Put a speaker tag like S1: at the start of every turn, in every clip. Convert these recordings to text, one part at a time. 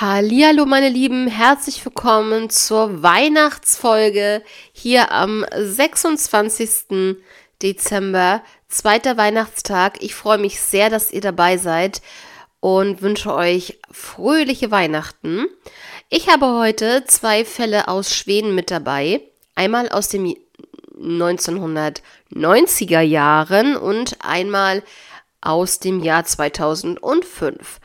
S1: Hallihallo meine Lieben, herzlich willkommen zur Weihnachtsfolge hier am 26. Dezember, zweiter Weihnachtstag. Ich freue mich sehr, dass ihr dabei seid und wünsche euch fröhliche Weihnachten. Ich habe heute zwei Fälle aus Schweden mit dabei. Einmal aus den 1990er Jahren und einmal aus dem Jahr 2005.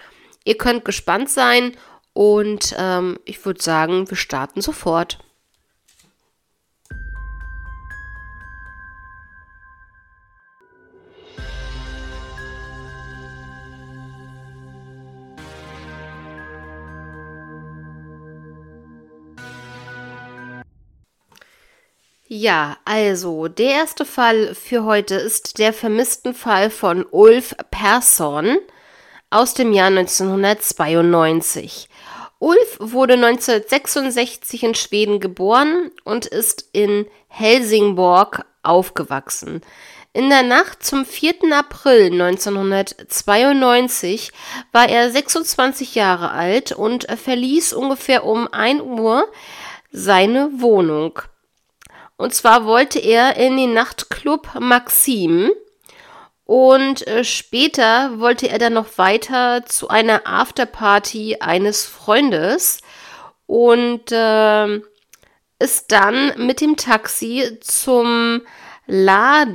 S1: Ihr könnt gespannt sein und ähm, ich würde sagen, wir starten sofort. Ja, also der erste Fall für heute ist der vermissten Fall von Ulf Persson aus dem Jahr 1992. Ulf wurde 1966 in Schweden geboren und ist in Helsingborg aufgewachsen. In der Nacht zum 4. April 1992 war er 26 Jahre alt und verließ ungefähr um 1 Uhr seine Wohnung. Und zwar wollte er in den Nachtclub Maxim und äh, später wollte er dann noch weiter zu einer Afterparty eines Freundes und äh, ist dann mit dem Taxi zum La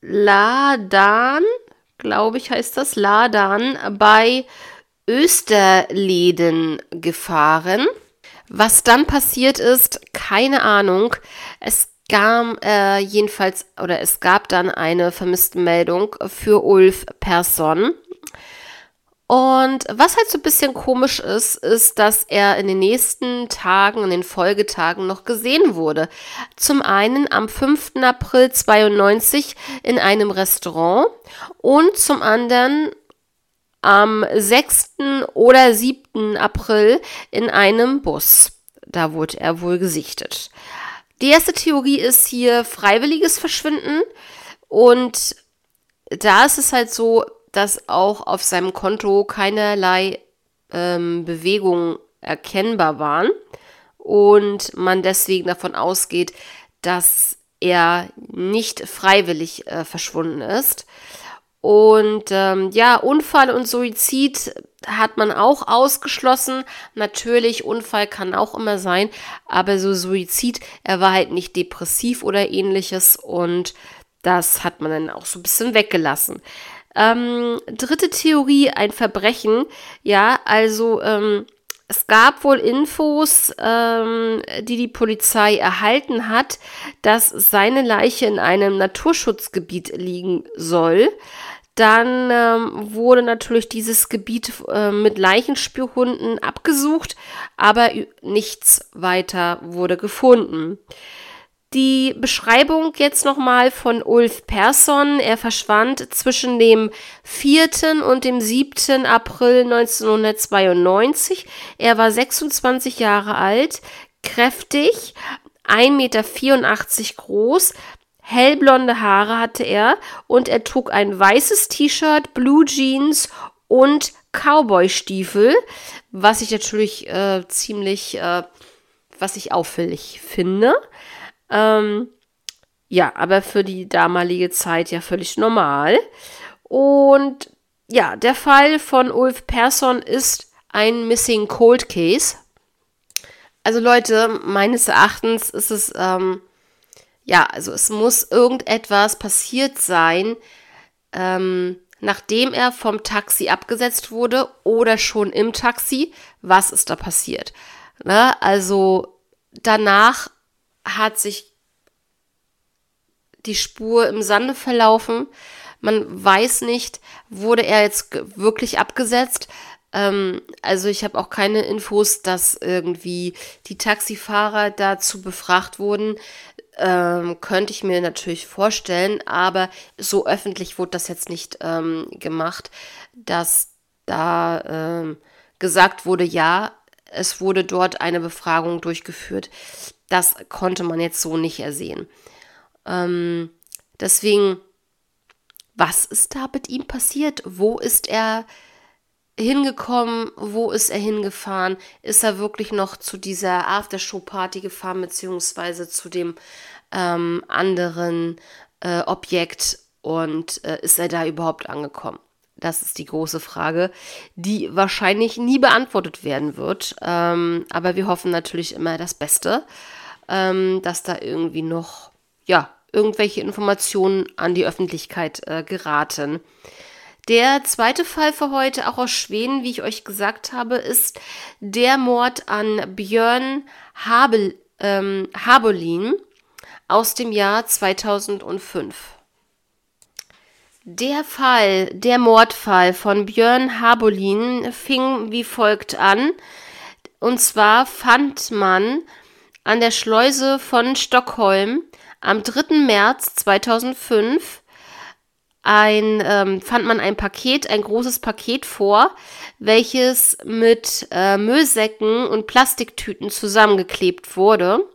S1: Ladan, glaube ich heißt das, Ladan bei Österleden gefahren. Was dann passiert ist, keine Ahnung. Es gab äh, jedenfalls oder es gab dann eine Vermisstenmeldung für Ulf Persson. Und was halt so ein bisschen komisch ist, ist, dass er in den nächsten Tagen, in den Folgetagen noch gesehen wurde. Zum einen am 5. April 92 in einem Restaurant und zum anderen am 6. oder 7. April in einem Bus. Da wurde er wohl gesichtet. Die erste Theorie ist hier freiwilliges Verschwinden. Und da ist es halt so, dass auch auf seinem Konto keinerlei ähm, Bewegungen erkennbar waren und man deswegen davon ausgeht, dass er nicht freiwillig äh, verschwunden ist. Und ähm, ja, Unfall und Suizid hat man auch ausgeschlossen. Natürlich, Unfall kann auch immer sein, aber so Suizid, er war halt nicht depressiv oder ähnliches und das hat man dann auch so ein bisschen weggelassen. Ähm, dritte Theorie, ein Verbrechen. Ja, also ähm, es gab wohl Infos, ähm, die die Polizei erhalten hat, dass seine Leiche in einem Naturschutzgebiet liegen soll. Dann ähm, wurde natürlich dieses Gebiet äh, mit Leichenspürhunden abgesucht, aber nichts weiter wurde gefunden. Die Beschreibung jetzt nochmal von Ulf Persson. Er verschwand zwischen dem 4. und dem 7. April 1992. Er war 26 Jahre alt, kräftig, 1,84 Meter groß, Hellblonde Haare hatte er und er trug ein weißes T-Shirt, Blue Jeans und Cowboy-Stiefel, was ich natürlich äh, ziemlich, äh, was ich auffällig finde. Ähm, ja, aber für die damalige Zeit ja völlig normal. Und ja, der Fall von Ulf Persson ist ein Missing Cold Case. Also Leute, meines Erachtens ist es ähm, ja, also es muss irgendetwas passiert sein, ähm, nachdem er vom Taxi abgesetzt wurde oder schon im Taxi. Was ist da passiert? Ne? Also danach hat sich die Spur im Sande verlaufen. Man weiß nicht, wurde er jetzt wirklich abgesetzt. Ähm, also ich habe auch keine Infos, dass irgendwie die Taxifahrer dazu befragt wurden ähm, könnte ich mir natürlich vorstellen, aber so öffentlich wurde das jetzt nicht ähm, gemacht, dass da ähm, gesagt wurde, ja, es wurde dort eine Befragung durchgeführt. Das konnte man jetzt so nicht ersehen. Ähm, deswegen, was ist da mit ihm passiert? Wo ist er hingekommen? Wo ist er hingefahren? Ist er wirklich noch zu dieser Aftershow-Party gefahren, beziehungsweise zu dem ähm, anderen äh, Objekt? Und äh, ist er da überhaupt angekommen? Das ist die große Frage, die wahrscheinlich nie beantwortet werden wird. Ähm, aber wir hoffen natürlich immer das Beste, ähm, dass da irgendwie noch, ja, irgendwelche Informationen an die Öffentlichkeit äh, geraten. Der zweite Fall für heute, auch aus Schweden, wie ich euch gesagt habe, ist der Mord an Björn Habel, ähm, Habolin aus dem Jahr 2005. Der Fall, der Mordfall von Björn Habolin fing wie folgt an. Und zwar fand man an der Schleuse von Stockholm am 3. März 2005 ein, ähm, fand man ein Paket, ein großes Paket vor, welches mit äh, Müllsäcken und Plastiktüten zusammengeklebt wurde.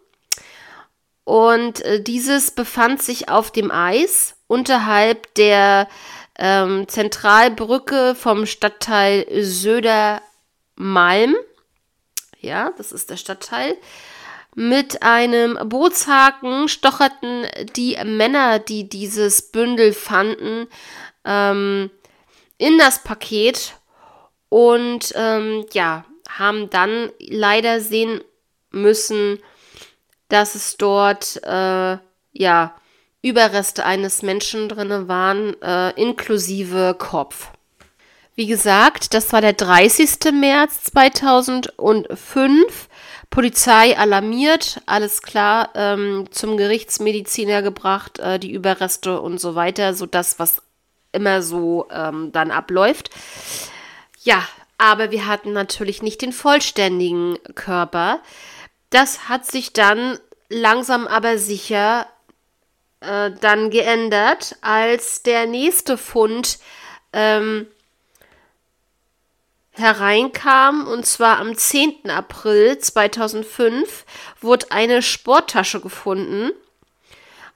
S1: Und äh, dieses befand sich auf dem Eis unterhalb der ähm, Zentralbrücke vom Stadtteil Södermalm. Ja, das ist der Stadtteil. Mit einem Bootshaken stocherten die Männer, die dieses Bündel fanden, ähm, in das Paket und ähm, ja, haben dann leider sehen müssen, dass es dort äh, ja Überreste eines Menschen drin waren, äh, inklusive Kopf. Wie gesagt, das war der 30. März 2005. Polizei alarmiert, alles klar, ähm, zum Gerichtsmediziner gebracht, äh, die Überreste und so weiter, so das, was immer so ähm, dann abläuft. Ja, aber wir hatten natürlich nicht den vollständigen Körper. Das hat sich dann langsam aber sicher äh, dann geändert, als der nächste Fund ähm, hereinkam, und zwar am 10. April 2005, wurde eine Sporttasche gefunden.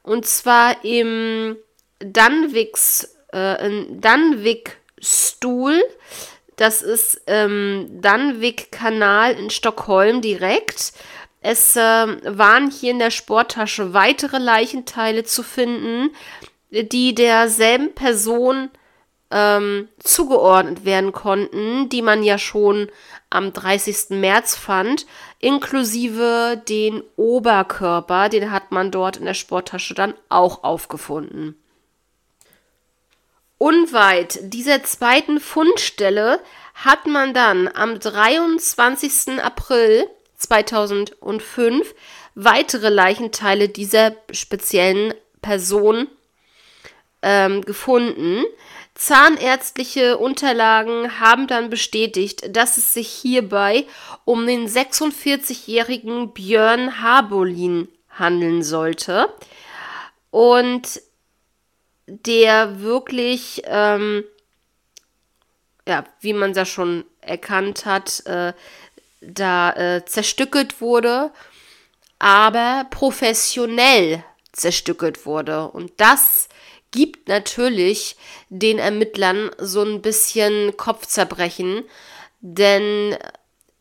S1: Und zwar im Dunwigs, äh, Dunwig-Stuhl. Das ist ähm, Dunwig-Kanal in Stockholm direkt. Es äh, waren hier in der Sporttasche weitere Leichenteile zu finden, die derselben Person ähm, zugeordnet werden konnten, die man ja schon am 30. März fand, inklusive den Oberkörper, den hat man dort in der Sporttasche dann auch aufgefunden. Unweit dieser zweiten Fundstelle hat man dann am 23. April 2005 weitere Leichenteile dieser speziellen Person ähm, gefunden. Zahnärztliche Unterlagen haben dann bestätigt, dass es sich hierbei um den 46-jährigen Björn Habolin handeln sollte. Und der wirklich, ähm, ja, wie man es ja schon erkannt hat, äh, da äh, zerstückelt wurde, aber professionell zerstückelt wurde. Und das gibt natürlich den Ermittlern so ein bisschen Kopfzerbrechen, denn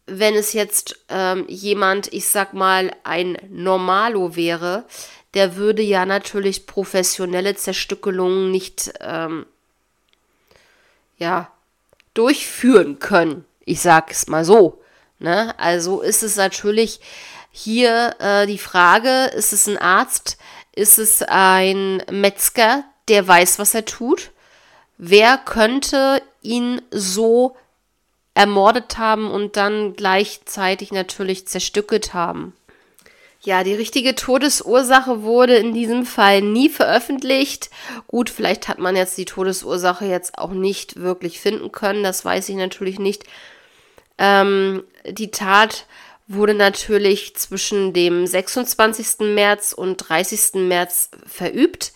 S1: wenn es jetzt ähm, jemand, ich sag mal, ein Normalo wäre, der würde ja natürlich professionelle Zerstückelungen nicht, ähm, ja, durchführen können. Ich sag es mal so. Ne? Also ist es natürlich hier äh, die Frage, ist es ein Arzt, ist es ein Metzger, der weiß, was er tut. Wer könnte ihn so ermordet haben und dann gleichzeitig natürlich zerstückelt haben? Ja, die richtige Todesursache wurde in diesem Fall nie veröffentlicht. Gut, vielleicht hat man jetzt die Todesursache jetzt auch nicht wirklich finden können, das weiß ich natürlich nicht. Ähm, die Tat wurde natürlich zwischen dem 26. März und 30. März verübt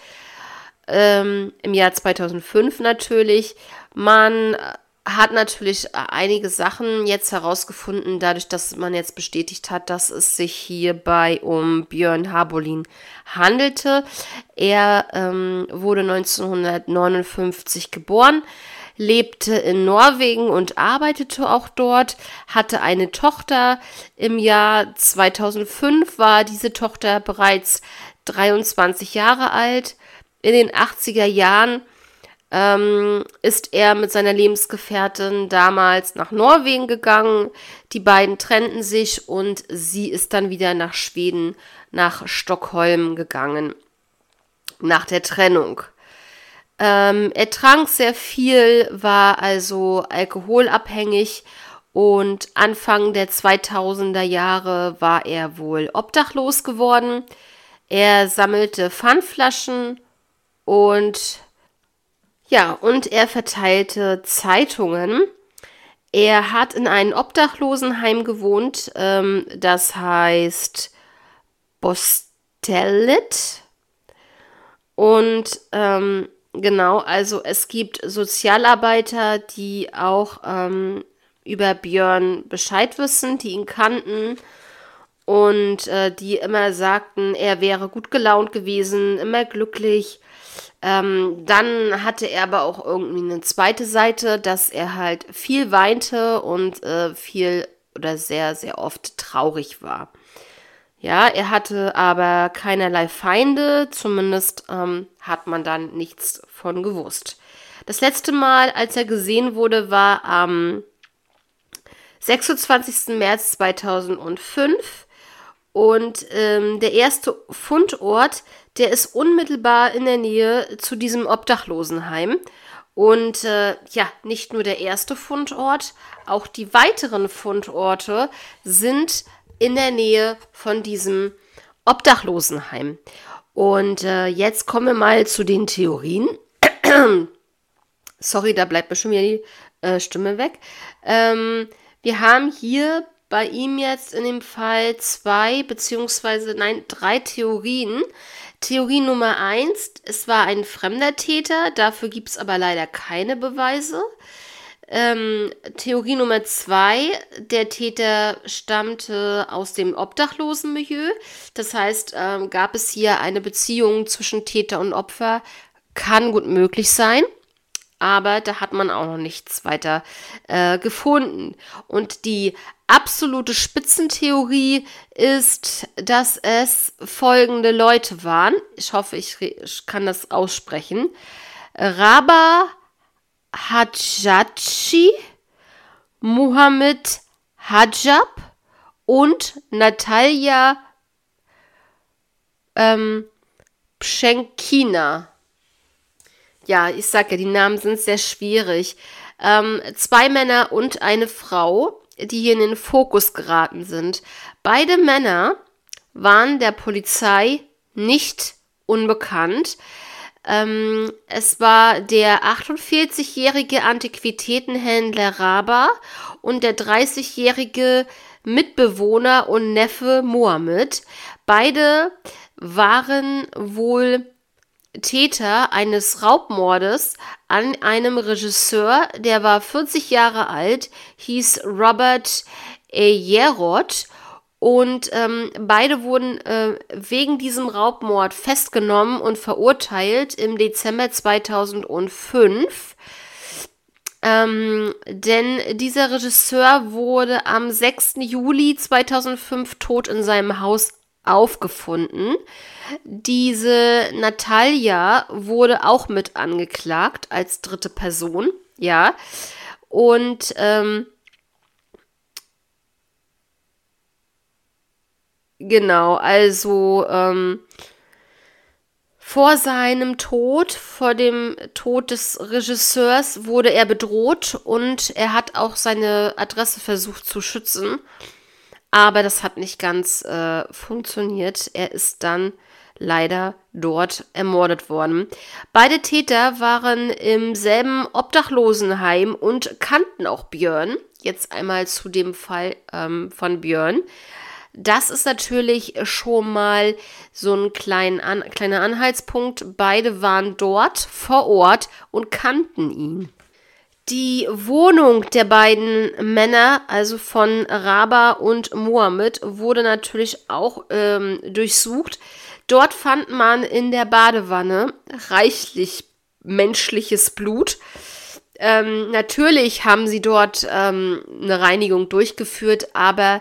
S1: ähm, im Jahr 2005 natürlich. Man hat natürlich einige Sachen jetzt herausgefunden, dadurch, dass man jetzt bestätigt hat, dass es sich hierbei um Björn Habolin handelte. Er ähm, wurde 1959 geboren, lebte in Norwegen und arbeitete auch dort, hatte eine Tochter. Im Jahr 2005 war diese Tochter bereits 23 Jahre alt. In den 80er Jahren ähm, ist er mit seiner Lebensgefährtin damals nach Norwegen gegangen. Die beiden trennten sich und sie ist dann wieder nach Schweden, nach Stockholm gegangen. Nach der Trennung. Ähm, er trank sehr viel, war also alkoholabhängig und Anfang der 2000er Jahre war er wohl obdachlos geworden. Er sammelte Pfandflaschen und ja, und er verteilte Zeitungen. Er hat in einem Obdachlosenheim gewohnt, ähm, das heißt Bostellet. Und ähm, Genau, also es gibt Sozialarbeiter, die auch ähm, über Björn Bescheid wissen, die ihn kannten und äh, die immer sagten, er wäre gut gelaunt gewesen, immer glücklich. Ähm, dann hatte er aber auch irgendwie eine zweite Seite, dass er halt viel weinte und äh, viel oder sehr, sehr oft traurig war. Ja, er hatte aber keinerlei Feinde, zumindest ähm, hat man dann nichts von gewusst. Das letzte Mal, als er gesehen wurde, war am 26. März 2005 und ähm, der erste Fundort, der ist unmittelbar in der Nähe zu diesem Obdachlosenheim. Und äh, ja, nicht nur der erste Fundort, auch die weiteren Fundorte sind in der Nähe von diesem Obdachlosenheim. Und äh, jetzt kommen wir mal zu den Theorien. Sorry, da bleibt mir schon wieder die äh, Stimme weg. Ähm, wir haben hier bei ihm jetzt in dem Fall zwei beziehungsweise nein drei Theorien. Theorie Nummer eins: Es war ein fremder Täter. Dafür gibt es aber leider keine Beweise. Ähm, Theorie Nummer zwei, der Täter stammte aus dem Obdachlosenmilieu. Das heißt, ähm, gab es hier eine Beziehung zwischen Täter und Opfer? Kann gut möglich sein. Aber da hat man auch noch nichts weiter äh, gefunden. Und die absolute Spitzentheorie ist, dass es folgende Leute waren. Ich hoffe, ich, ich kann das aussprechen. Raba Hadjachi, Muhammad Hajab und Natalia ähm, Pschenkina. Ja, ich sage ja, die Namen sind sehr schwierig. Ähm, zwei Männer und eine Frau, die hier in den Fokus geraten sind. Beide Männer waren der Polizei nicht unbekannt. Ähm, es war der 48-jährige Antiquitätenhändler Raba und der 30-jährige Mitbewohner und Neffe Mohammed. Beide waren wohl Täter eines Raubmordes an einem Regisseur, der war 40 Jahre alt, hieß Robert Eyerot und ähm, beide wurden äh, wegen diesem Raubmord festgenommen und verurteilt im Dezember 2005. Ähm, denn dieser Regisseur wurde am 6. Juli 2005 tot in seinem Haus aufgefunden. Diese Natalia wurde auch mit angeklagt als dritte Person, ja. Und ähm, Genau, also ähm, vor seinem Tod, vor dem Tod des Regisseurs, wurde er bedroht und er hat auch seine Adresse versucht zu schützen. Aber das hat nicht ganz äh, funktioniert. Er ist dann leider dort ermordet worden. Beide Täter waren im selben Obdachlosenheim und kannten auch Björn. Jetzt einmal zu dem Fall ähm, von Björn. Das ist natürlich schon mal so ein klein an, kleiner Anhaltspunkt. Beide waren dort vor Ort und kannten ihn. Die Wohnung der beiden Männer, also von Raba und Mohammed, wurde natürlich auch ähm, durchsucht. Dort fand man in der Badewanne reichlich menschliches Blut. ähm, natürlich haben sie dort ähm, eine Reinigung durchgeführt, aber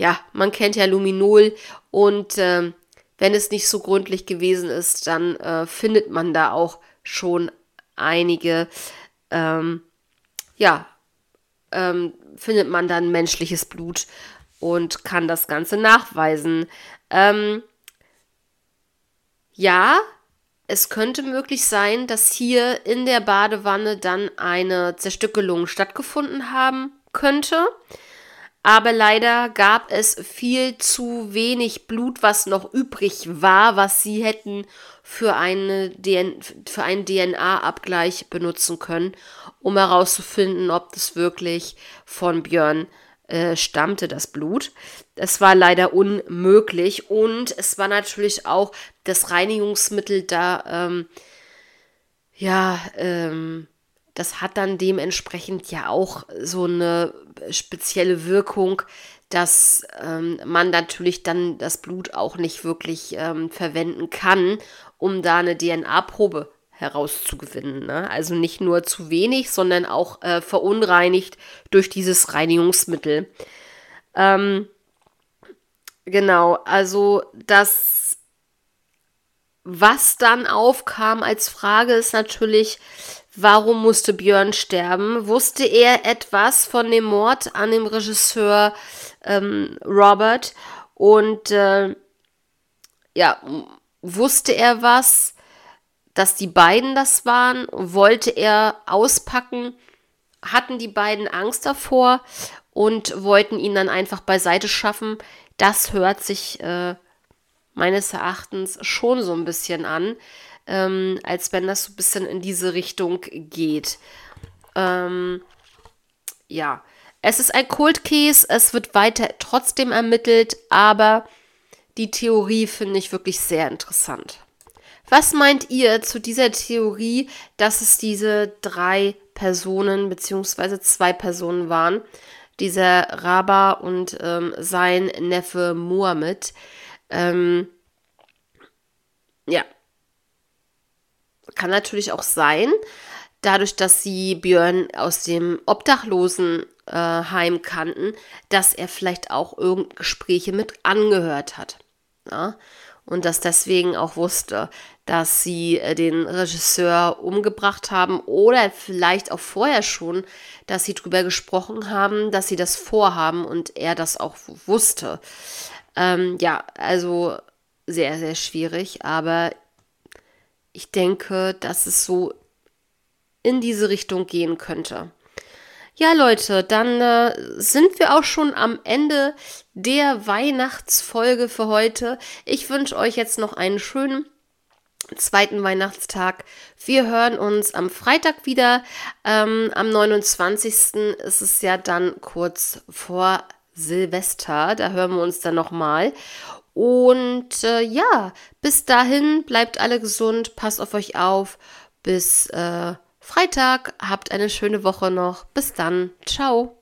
S1: ja, man kennt ja Luminol und ähm, wenn es nicht so gründlich gewesen ist, dann äh, findet man da auch schon einige, ähm, ja, ähm, findet man dann menschliches Blut und kann das Ganze nachweisen. Ähm, ja, es könnte möglich sein, dass hier in der Badewanne dann eine Zerstückelung stattgefunden haben könnte. Aber leider gab es viel zu wenig Blut, was noch übrig war, was sie hätten für, eine DN für einen DNA-Abgleich benutzen können, um herauszufinden, ob das wirklich von Björn äh, stammte, das Blut. Es war leider unmöglich und es war natürlich auch das Reinigungsmittel da, ähm, ja, ähm, das hat dann dementsprechend ja auch so eine spezielle Wirkung, dass ähm, man natürlich dann das Blut auch nicht wirklich ähm, verwenden kann, um da eine DNA-Probe herauszugewinnen. Ne? Also nicht nur zu wenig, sondern auch äh, verunreinigt durch dieses Reinigungsmittel. Ähm, genau, also das, was dann aufkam als Frage, ist natürlich, Warum musste Björn sterben? Wusste er etwas von dem Mord an dem Regisseur ähm, Robert? Und äh, ja, wusste er was, dass die beiden das waren? Wollte er auspacken? Hatten die beiden Angst davor und wollten ihn dann einfach beiseite schaffen? Das hört sich äh, meines Erachtens schon so ein bisschen an ähm, als wenn das so ein bisschen in diese Richtung geht. Ähm, ja, es ist ein Cold Case, es wird weiter trotzdem ermittelt, aber die Theorie finde ich wirklich sehr interessant. Was meint ihr zu dieser Theorie, dass es diese drei Personen bzw. zwei Personen waren? Dieser Raba und ähm, sein Neffe Mohammed. Ähm, ja, kann natürlich auch sein, dadurch, dass sie Björn aus dem Obdachlosenheim äh, kannten, dass er vielleicht auch irgendeine Gespräche mit angehört hat. Ja? Und dass deswegen auch wusste, dass sie äh, den Regisseur umgebracht haben oder vielleicht auch vorher schon, dass sie darüber gesprochen haben, dass sie das vorhaben und er das auch wusste. Ähm, ja, also sehr, sehr schwierig, aber ich denke, dass es so in diese Richtung gehen könnte. Ja, Leute, dann äh, sind wir auch schon am Ende der Weihnachtsfolge für heute. Ich wünsche euch jetzt noch einen schönen zweiten Weihnachtstag. Wir hören uns am Freitag wieder. Ähm, am 29. ist es ja dann kurz vor Silvester. Da hören wir uns dann nochmal. Und äh, ja, bis dahin bleibt alle gesund, passt auf euch auf. Bis äh, Freitag, habt eine schöne Woche noch. Bis dann, ciao.